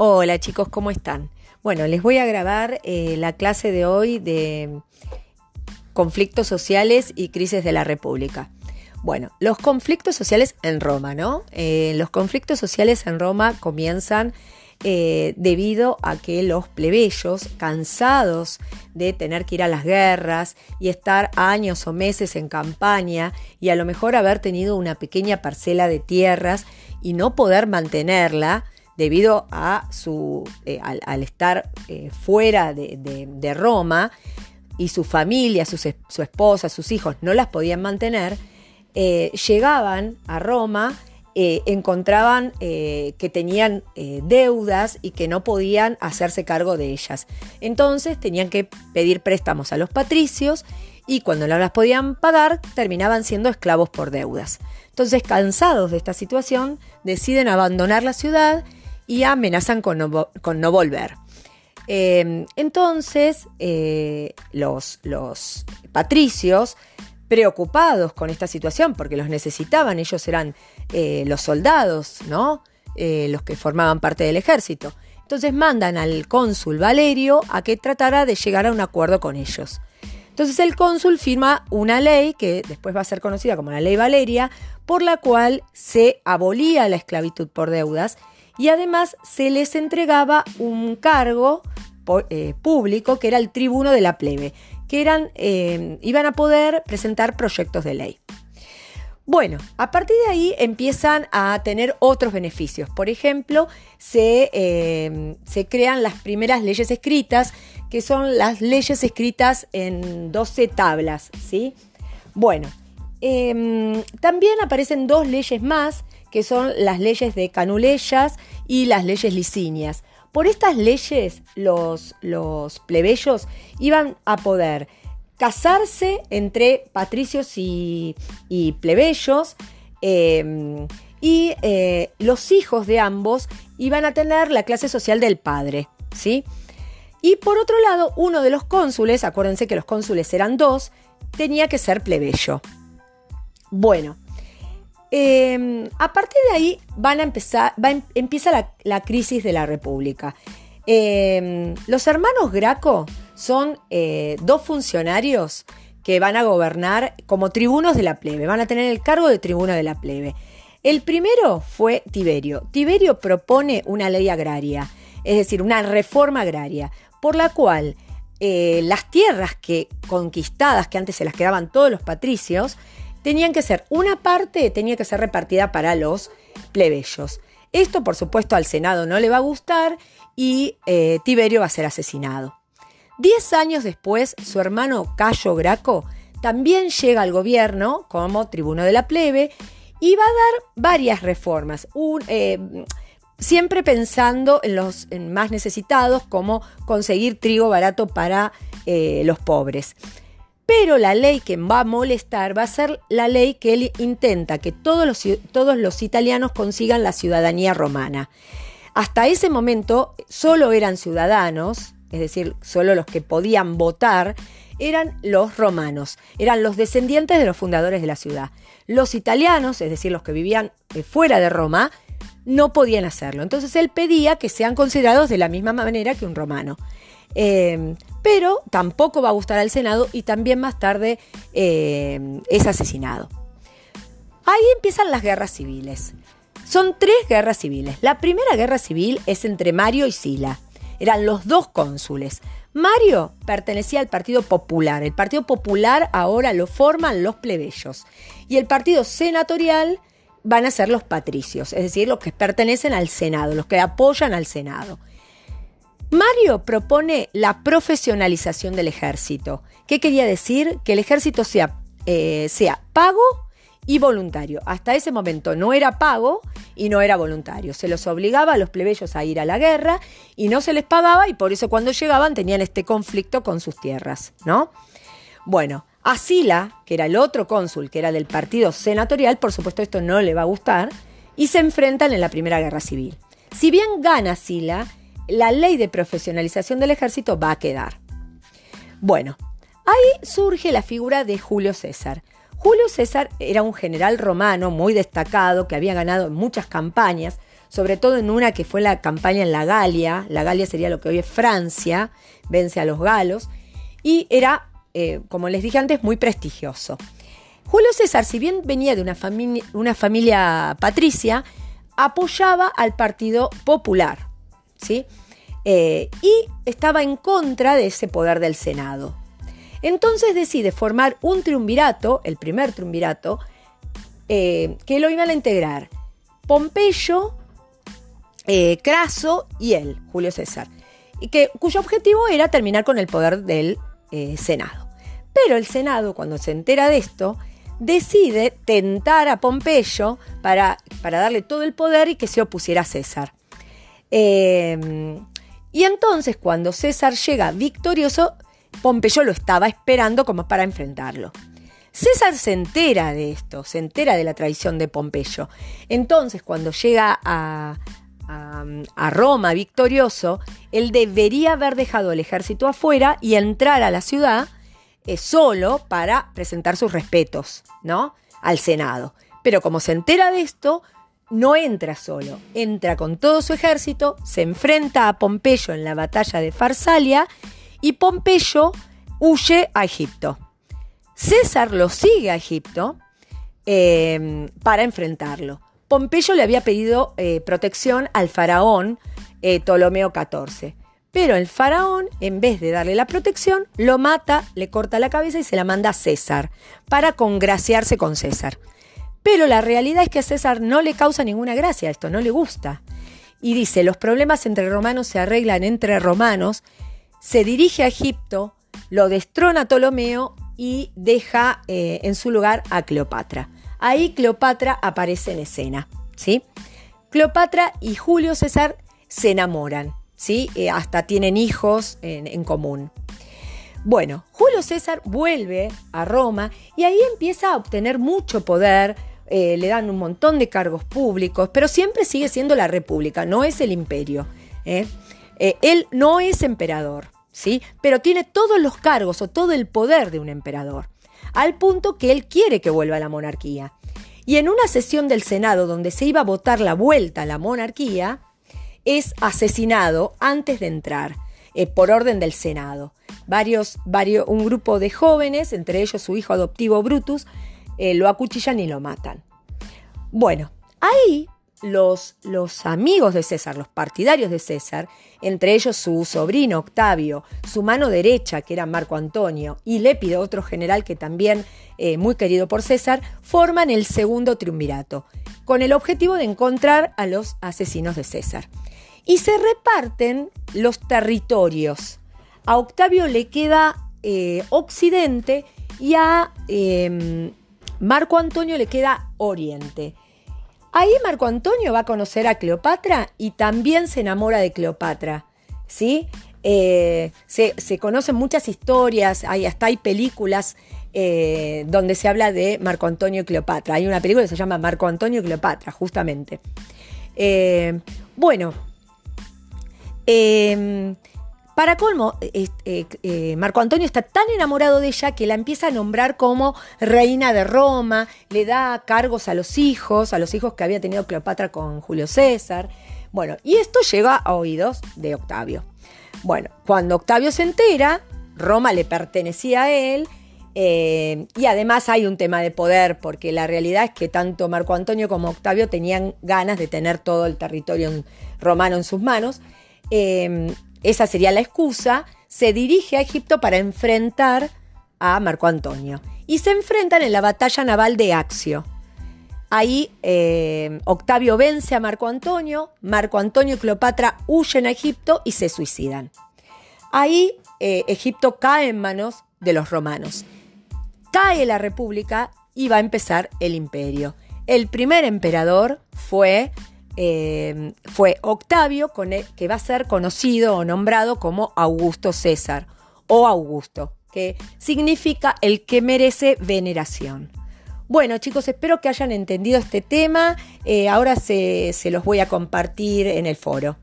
Hola chicos, ¿cómo están? Bueno, les voy a grabar eh, la clase de hoy de conflictos sociales y crisis de la República. Bueno, los conflictos sociales en Roma, ¿no? Eh, los conflictos sociales en Roma comienzan eh, debido a que los plebeyos, cansados de tener que ir a las guerras y estar años o meses en campaña y a lo mejor haber tenido una pequeña parcela de tierras y no poder mantenerla, debido a su, eh, al, estar eh, fuera de, Roma y su familia, su, esposa, sus hijos no las podían mantener, llegaban a Roma eh, encontraban eh, que tenían eh, deudas y que no podían hacerse cargo de ellas. Entonces tenían que pedir préstamos a los patricios y cuando no las podían pagar terminaban siendo esclavos por deudas. Entonces, cansados de esta situación, deciden abandonar la ciudad y amenazan con no, volver. entonces, los, los patricios preocupados con esta situación porque los necesitaban, ellos eran eh, los soldados, ¿no? Eh, los que formaban parte del ejército. Entonces mandan al cónsul Valerio a que tratara de llegar a un acuerdo con ellos. Entonces el cónsul firma una ley que después va a ser conocida como la ley Valeria, por la cual se abolía la esclavitud por deudas y además se les entregaba un cargo eh, público que era el tribuno de la plebe, que eran, eh, iban a poder presentar proyectos de ley. Bueno, a partir de ahí empiezan a tener otros beneficios. Por ejemplo, se, eh, se, crean las primeras leyes escritas, que son las leyes escritas en 12 tablas. ¿sí? Bueno, em, también aparecen dos leyes más, que son las leyes de Canuleyas y las leyes licinias. Por estas leyes los, plebeyos iban a poder casarse entre patricios y, plebeyos em, y eh, los hijos de ambos iban a tener la clase social del padre, ¿sí? Y por otro lado, uno de los cónsules, acuérdense que los cónsules eran dos, tenía que ser plebeyo. Bueno, Em, a partir de ahí van a empezar, em, empieza la, crisis de la República. Em, los hermanos Graco son eh, dos funcionarios que van a gobernar como tribunos de la plebe, van a tener el cargo de tribuno de la plebe. El primero fue Tiberio. Tiberio propone una ley agraria, es decir, una reforma agraria, por la cual eh, las tierras que conquistadas, que antes se las quedaban todos los patricios, tenían que ser, una parte tenía que ser repartida para los plebeyos. Esto, por supuesto, al Senado no le va a gustar y eh, Tiberio va a ser asesinado. Diez años después, su hermano Cayo Graco también llega al gobierno como tribuno de la plebe y va a dar varias reformas, eh, siempre pensando en los más necesitados, como conseguir trigo barato para eh, los pobres. Pero la ley que va a molestar va a ser la ley que él intenta que todos los, italianos consigan la ciudadanía romana. Hasta ese momento solo eran ciudadanos, es decir, solo los que podían votar, eran los romanos, eran los descendientes de los fundadores de la ciudad. Los italianos, es decir, los que vivían eh, fuera de Roma, no podían hacerlo. Entonces él pedía que sean considerados de la misma manera que un romano. Eh, pero tampoco va a gustar al Senado y también más tarde eh, es asesinado. Ahí empiezan las guerras civiles. Son tres guerras civiles. La primera guerra civil es entre Mario y Sila. Eran los dos cónsules. Mario pertenecía al Partido Popular. El Partido Popular ahora lo forman los plebeyos. Y el Partido Senatorial van a ser los patricios, es decir, los que pertenecen al Senado, los que apoyan al Senado. Mario propone la profesionalización del ejército. ¿Qué quería decir? Que el ejército sea, eh, sea pago y voluntario. Hasta ese momento no era pago y no era voluntario. Se los obligaba a los plebeyos a ir a la guerra y no se les pagaba y por eso cuando llegaban tenían este conflicto con sus tierras, ¿no? Bueno, a Sila, que era el otro cónsul, que era del partido senatorial, por supuesto esto no le va a gustar, y se enfrentan en la Primera Guerra Civil. Si bien gana Sila, la ley de profesionalización del ejército va a quedar. Bueno, ahí surge la figura de Julio César. Julio César era un general romano muy destacado que había ganado muchas campañas, sobre todo en una que fue la campaña en la Galia, la Galia sería lo que hoy es Francia, vence a los galos, y era, eh, como les dije antes, muy prestigioso. Julio César, si bien venía de una familia patricia, apoyaba al Partido Popular, ¿sí? Eh, y estaba en contra de ese poder del Senado. Entonces decide formar un triunvirato, el primer triunvirato, eh, que lo iban a integrar Pompeyo, eh, Craso y él, Julio César, y que, cuyo objetivo era terminar con el poder del Senado. Pero el Senado, cuando se entera de esto, decide tentar a Pompeyo para, para darle todo el poder y que se opusiera a César. Em, y entonces cuando César llega victorioso, Pompeyo lo estaba esperando como para enfrentarlo. César se entera de esto, se entera de la traición de Pompeyo. Entonces cuando llega a, Roma victorioso, él debería haber dejado el ejército afuera y entrar a la ciudad solo para presentar sus respetos, ¿no? Al Senado. Pero como se entera de esto, no entra solo, entra con todo su ejército, se enfrenta a Pompeyo en la batalla de Farsalia y Pompeyo huye a Egipto. César lo sigue a Egipto eh, para enfrentarlo. Pompeyo le había pedido eh, protección al faraón eh, Ptolomeo XIV. Pero el faraón, en vez de darle la protección, lo mata, le corta la cabeza y se la manda a César, para congraciarse con César. Pero la realidad es que a César no le causa ninguna gracia esto, no le gusta. Y dice, los problemas entre romanos se arreglan entre romanos, se dirige a Egipto, lo destrona Ptolomeo y deja eh, en su lugar a Cleopatra. Ahí Cleopatra aparece en escena, ¿sí? Cleopatra y Julio César se enamoran. ¿sí? Eh, hasta tienen hijos en, común. Bueno, Julio César vuelve a Roma y ahí empieza a obtener mucho poder, eh, le dan un montón de cargos públicos, pero siempre sigue siendo la república, no es el imperio. ¿eh? él no es emperador, ¿sí? pero tiene todos los cargos o todo el poder de un emperador, al punto que él quiere que vuelva a la monarquía. Y en una sesión del Senado donde se iba a votar la vuelta a la monarquía, es asesinado antes de entrar, eh, por orden del Senado. Varios, varios, un grupo de jóvenes, entre ellos su hijo adoptivo Brutus, eh, lo acuchillan y lo matan. Bueno, ahí los, los, amigos de César, los partidarios de César, entre ellos su sobrino Octavio, su mano derecha, que era Marco Antonio, y Lépido, otro general que también eh, muy querido por César, forman el segundo triunvirato, con el objetivo de encontrar a los asesinos de César y se reparten los territorios. A Octavio le queda eh, Occidente y a em, Marco Antonio le queda Oriente. Ahí Marco Antonio va a conocer a Cleopatra y también se enamora de Cleopatra. ¿sí? Eh, se, conocen muchas historias, hay, hasta hay películas eh, donde se habla de Marco Antonio y Cleopatra. Hay una película que se llama Marco Antonio y Cleopatra, justamente. bueno, Em, para colmo, eh, eh, Marco Antonio está tan enamorado de ella que la empieza a nombrar como reina de Roma, le da cargos a los hijos, a los hijos que había tenido Cleopatra con Julio César. Bueno, y esto llega a oídos de Octavio. Bueno, cuando Octavio se entera, Roma le pertenecía a él, eh, y además hay un tema de poder, porque la realidad es que tanto Marco Antonio como Octavio tenían ganas de tener todo el territorio romano en sus manos. Esa sería la excusa, se dirige a Egipto para enfrentar a Marco Antonio. Y se enfrentan en la batalla naval de Axio. Ahí em, Octavio vence a Marco Antonio, Marco Antonio y Cleopatra huyen a Egipto y se suicidan. Ahí eh, Egipto cae en manos de los romanos. Cae la república y va a empezar el imperio. El primer emperador fue eh, fue Octavio, que va a ser conocido o nombrado como Augusto César o Augusto, que significa el que merece veneración. Bueno chicos, espero que hayan entendido este tema. Eh, ahora se los voy a compartir en el foro.